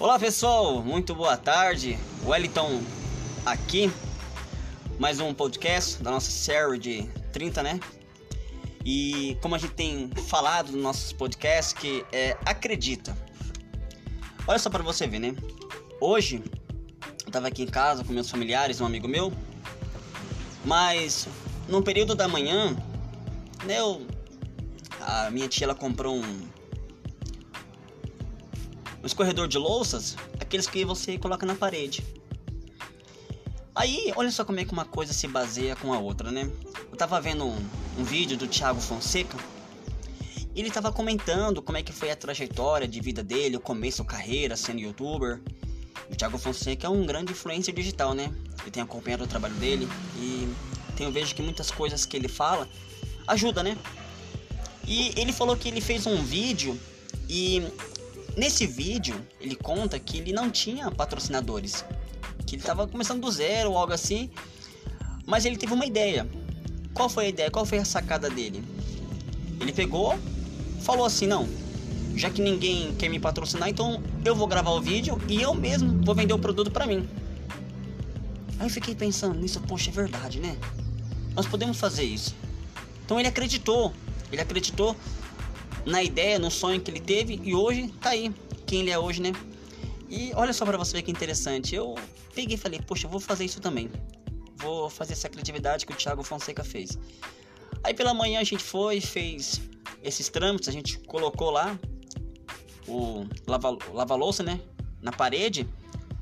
Olá pessoal, muito boa tarde. Wellington aqui. Mais um podcast da nossa série de 30, né? E como a gente tem falado nos nossos podcasts, que é acredita. Olha só para você ver, né? Hoje eu tava aqui em casa com meus familiares, um amigo meu. Mas no período da manhã, né, eu, a minha tia ela comprou um um escorredor de louças, aqueles que você coloca na parede. Aí, olha só como é que uma coisa se baseia com a outra, né? Eu tava vendo um, um vídeo do Thiago Fonseca. E ele tava comentando como é que foi a trajetória de vida dele, o começo, a carreira sendo youtuber. O Thiago Fonseca é um grande influencer digital, né? Eu tenho acompanhado o trabalho dele e tenho vejo que muitas coisas que ele fala ajuda, né? E ele falou que ele fez um vídeo e Nesse vídeo, ele conta que ele não tinha patrocinadores, que ele estava começando do zero ou algo assim, mas ele teve uma ideia. Qual foi a ideia? Qual foi a sacada dele? Ele pegou, falou assim: não, já que ninguém quer me patrocinar, então eu vou gravar o vídeo e eu mesmo vou vender o produto para mim. Aí eu fiquei pensando nisso, poxa, é verdade, né? Nós podemos fazer isso. Então ele acreditou, ele acreditou na ideia, no sonho que ele teve e hoje tá aí, quem ele é hoje, né? E olha só para você ver que interessante, eu peguei e falei, poxa, vou fazer isso também. Vou fazer essa criatividade que o Thiago Fonseca fez. Aí pela manhã a gente foi, fez esses trâmites, a gente colocou lá o lava-louça, né? Na parede.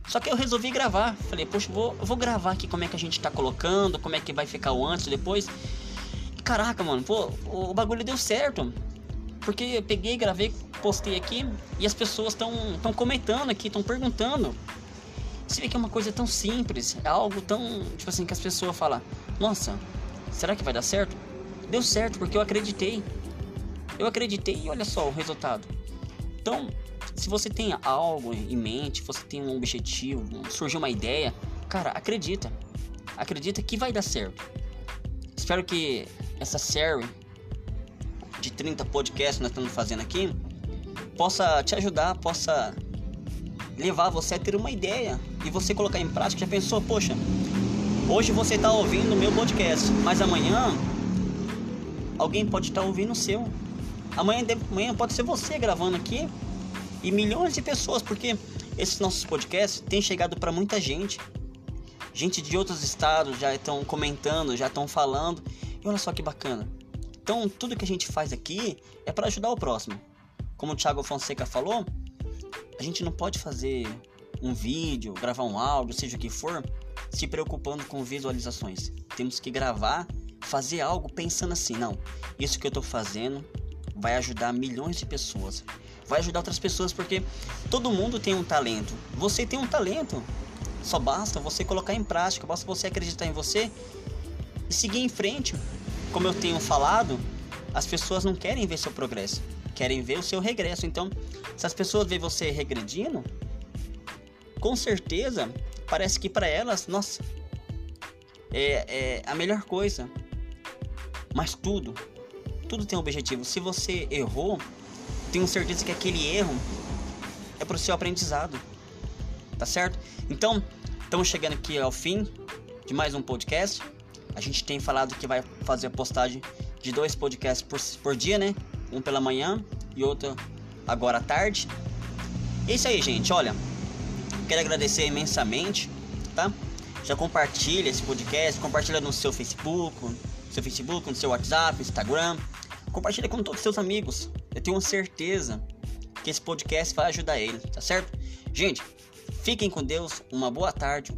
Só que eu resolvi gravar. Falei, poxa, vou, vou gravar aqui como é que a gente tá colocando, como é que vai ficar o antes depois. Caraca, mano, pô, o bagulho deu certo. Porque eu peguei, gravei, postei aqui e as pessoas estão tão comentando aqui, estão perguntando. Você vê que é uma coisa tão simples, é algo tão, tipo assim, que as pessoas falam: Nossa, será que vai dar certo? Deu certo porque eu acreditei. Eu acreditei e olha só o resultado. Então, se você tem algo em mente, você tem um objetivo, surgiu uma ideia, cara, acredita. Acredita que vai dar certo. Espero que essa série de 30 podcasts que nós estamos fazendo aqui possa te ajudar, possa levar você a ter uma ideia e você colocar em prática. Já pensou, poxa, hoje você está ouvindo o meu podcast, mas amanhã alguém pode estar tá ouvindo o seu. Amanhã, amanhã pode ser você gravando aqui e milhões de pessoas, porque esses nossos podcasts têm chegado para muita gente. Gente de outros estados já estão comentando, já estão falando. E olha só que bacana. Então, tudo que a gente faz aqui é para ajudar o próximo. Como o Thiago Fonseca falou, a gente não pode fazer um vídeo, gravar um áudio, seja o que for, se preocupando com visualizações. Temos que gravar, fazer algo pensando assim, não, isso que eu estou fazendo vai ajudar milhões de pessoas. Vai ajudar outras pessoas porque todo mundo tem um talento. Você tem um talento. Só basta você colocar em prática, basta você acreditar em você e seguir em frente como eu tenho falado, as pessoas não querem ver seu progresso, querem ver o seu regresso. Então, se as pessoas veem você regredindo, com certeza parece que para elas, nossa, é, é a melhor coisa. Mas tudo, tudo tem um objetivo. Se você errou, tenho certeza que aquele erro é para o seu aprendizado. Tá certo? Então, estamos chegando aqui ao fim de mais um podcast. A gente tem falado que vai fazer a postagem de dois podcasts por, por dia, né? Um pela manhã e outro agora à tarde. É isso aí, gente. Olha, quero agradecer imensamente, tá? Já compartilha esse podcast, compartilha no seu Facebook, no seu Facebook, no seu WhatsApp, Instagram. Compartilha com todos os seus amigos. Eu tenho certeza que esse podcast vai ajudar ele, tá certo? Gente, fiquem com Deus, uma boa tarde,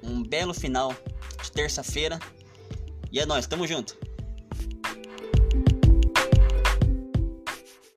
um belo final de terça-feira e é nóis, tamo junto.